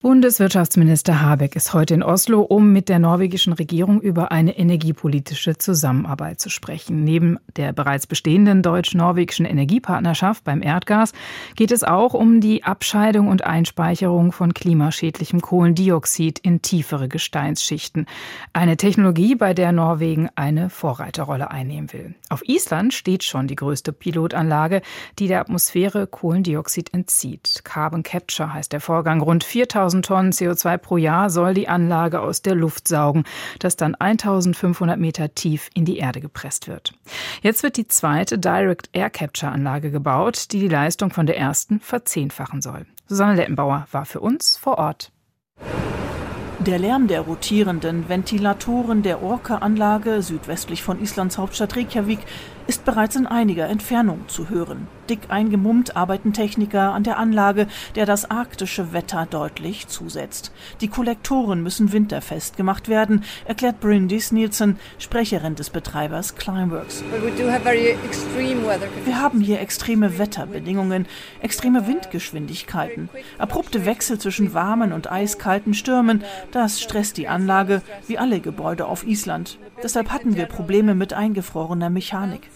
Bundeswirtschaftsminister Habeck ist heute in Oslo, um mit der norwegischen Regierung über eine energiepolitische Zusammenarbeit zu sprechen. Neben der bereits bestehenden deutsch-norwegischen Energiepartnerschaft beim Erdgas geht es auch um die Abscheidung und Einspeicherung von klimaschädlichem Kohlendioxid in tiefere Gesteinsschichten. Eine Technologie, bei der Norwegen eine Vorreiterrolle einnehmen will. Auf Island steht schon die größte Pilotanlage, die der Atmosphäre Kohlendioxid entzieht. Carbon Capture heißt der Vorgang. Rund 4000 1000 Tonnen CO2 pro Jahr soll die Anlage aus der Luft saugen, das dann 1500 Meter tief in die Erde gepresst wird. Jetzt wird die zweite Direct Air Capture Anlage gebaut, die die Leistung von der ersten verzehnfachen soll. Susanne Lettenbauer war für uns vor Ort. Der Lärm der rotierenden Ventilatoren der Orca-Anlage südwestlich von Islands Hauptstadt Reykjavik ist bereits in einiger Entfernung zu hören. Dick eingemummt arbeiten Techniker an der Anlage, der das arktische Wetter deutlich zusetzt. Die Kollektoren müssen winterfest gemacht werden, erklärt Bryndis Nielsen, Sprecherin des Betreibers Climeworks. Wir haben hier extreme Wetterbedingungen, extreme Windgeschwindigkeiten, abrupte Wechsel zwischen warmen und eiskalten Stürmen. Das stresst die Anlage, wie alle Gebäude auf Island. Deshalb hatten wir Probleme mit eingefrorener Mechanik.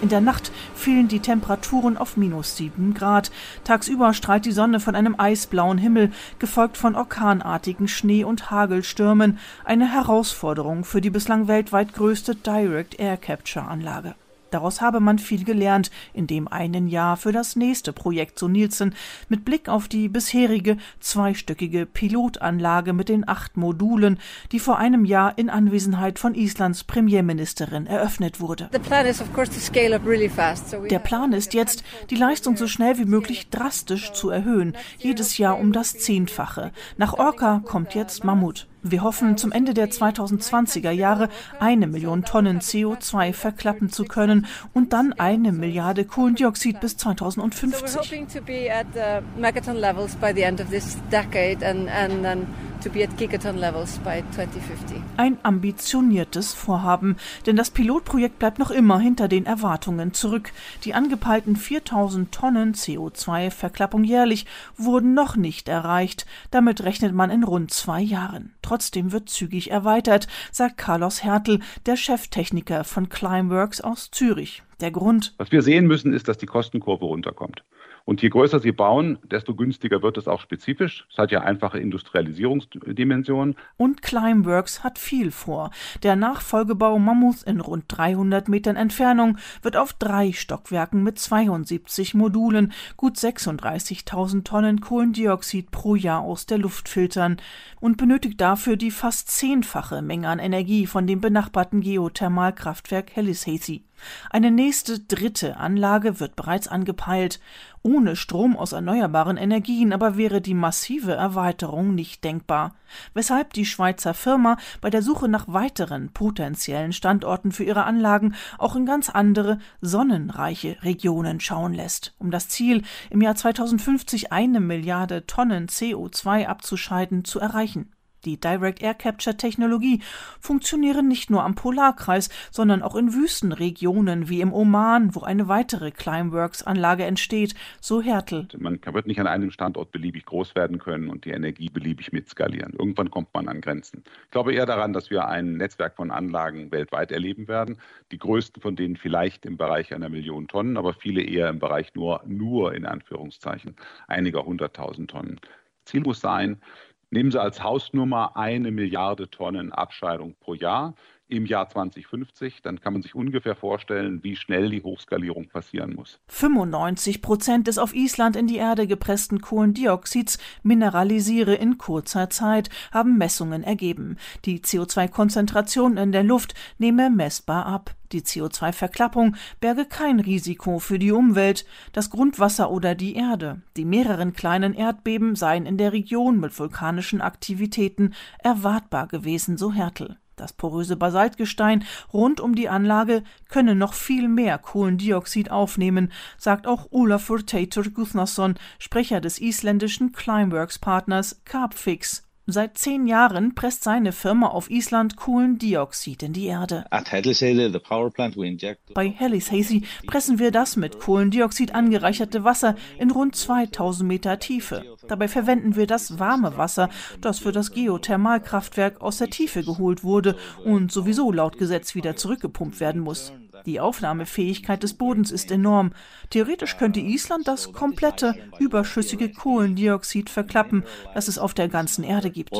In der Nacht fielen die Temperaturen auf minus sieben Grad. Tagsüber strahlt die Sonne von einem eisblauen Himmel, gefolgt von orkanartigen Schnee- und Hagelstürmen. Eine Herausforderung für die bislang weltweit größte Direct Air Capture Anlage. Daraus habe man viel gelernt in dem einen Jahr für das nächste Projekt, so Nielsen, mit Blick auf die bisherige zweistöckige Pilotanlage mit den acht Modulen, die vor einem Jahr in Anwesenheit von Islands Premierministerin eröffnet wurde. Der Plan ist jetzt, die Leistung so schnell wie möglich drastisch zu erhöhen, jedes Jahr um das Zehnfache. Nach Orca kommt jetzt Mammut. Wir hoffen, zum Ende der 2020er Jahre eine Million Tonnen CO2 verklappen zu können und dann eine Milliarde Kohlendioxid bis 2050 to be at gigaton levels by 2050. Ein ambitioniertes Vorhaben, denn das Pilotprojekt bleibt noch immer hinter den Erwartungen zurück. Die angepeilten 4000 Tonnen CO2-Verklappung jährlich wurden noch nicht erreicht. Damit rechnet man in rund zwei Jahren. Trotzdem wird zügig erweitert, sagt Carlos Hertel, der Cheftechniker von Climeworks aus Zürich. Der Grund? Was wir sehen müssen, ist, dass die Kostenkurve runterkommt. Und je größer sie bauen, desto günstiger wird es auch spezifisch. Es hat ja einfache Industrialisierungsdimensionen. Und Climeworks hat viel vor. Der Nachfolgebau Mammuth in rund 300 Metern Entfernung wird auf drei Stockwerken mit 72 Modulen gut 36.000 Tonnen Kohlendioxid pro Jahr aus der Luft filtern und benötigt dafür die fast zehnfache Menge an Energie von dem benachbarten Geothermalkraftwerk Hellisheithi. Eine nächste dritte Anlage wird bereits angepeilt. Ohne Strom aus erneuerbaren Energien aber wäre die massive Erweiterung nicht denkbar, weshalb die Schweizer Firma bei der Suche nach weiteren potenziellen Standorten für ihre Anlagen auch in ganz andere, sonnenreiche Regionen schauen lässt, um das Ziel, im Jahr 2050 eine Milliarde Tonnen CO2 abzuscheiden, zu erreichen. Die Direct Air Capture Technologie funktionieren nicht nur am Polarkreis, sondern auch in Wüstenregionen wie im Oman, wo eine weitere Climeworks Anlage entsteht, so Hertel. Man wird nicht an einem Standort beliebig groß werden können und die Energie beliebig mitskalieren. Irgendwann kommt man an Grenzen. Ich glaube eher daran, dass wir ein Netzwerk von Anlagen weltweit erleben werden. Die größten von denen vielleicht im Bereich einer Million Tonnen, aber viele eher im Bereich nur, nur in Anführungszeichen einiger hunderttausend Tonnen. Ziel muss sein, Nehmen Sie als Hausnummer eine Milliarde Tonnen Abscheidung pro Jahr im Jahr 2050, dann kann man sich ungefähr vorstellen, wie schnell die Hochskalierung passieren muss. 95 Prozent des auf Island in die Erde gepressten Kohlendioxids mineralisiere in kurzer Zeit, haben Messungen ergeben. Die CO2-Konzentration in der Luft nehme messbar ab. Die CO2-Verklappung berge kein Risiko für die Umwelt, das Grundwasser oder die Erde. Die mehreren kleinen Erdbeben seien in der Region mit vulkanischen Aktivitäten erwartbar gewesen, so Hertel. Das poröse Basaltgestein rund um die Anlage könne noch viel mehr Kohlendioxid aufnehmen, sagt auch Olafur Teitur Guthnason, Sprecher des isländischen Climeworks-Partners Carbfix. Seit zehn Jahren presst seine Firma auf Island Kohlendioxid in die Erde. Bei Hellishasey pressen wir das mit Kohlendioxid angereicherte Wasser in rund 2000 Meter Tiefe. Dabei verwenden wir das warme Wasser, das für das Geothermalkraftwerk aus der Tiefe geholt wurde und sowieso laut Gesetz wieder zurückgepumpt werden muss. Die Aufnahmefähigkeit des Bodens ist enorm. Theoretisch könnte Island das komplette überschüssige Kohlendioxid verklappen, das es auf der ganzen Erde gibt.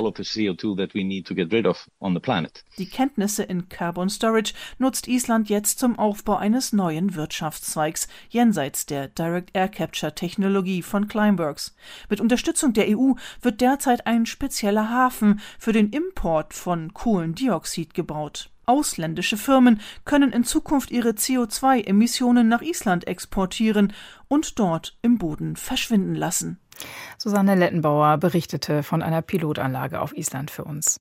Die Kenntnisse in Carbon Storage nutzt Island jetzt zum Aufbau eines neuen Wirtschaftszweigs jenseits der Direct Air Capture Technologie von Climeworks. Mit Unterstützung der EU wird derzeit ein spezieller Hafen für den Import von Kohlendioxid gebaut. Ausländische Firmen können in Zukunft ihre CO2-Emissionen nach Island exportieren und dort im Boden verschwinden lassen. Susanne Lettenbauer berichtete von einer Pilotanlage auf Island für uns.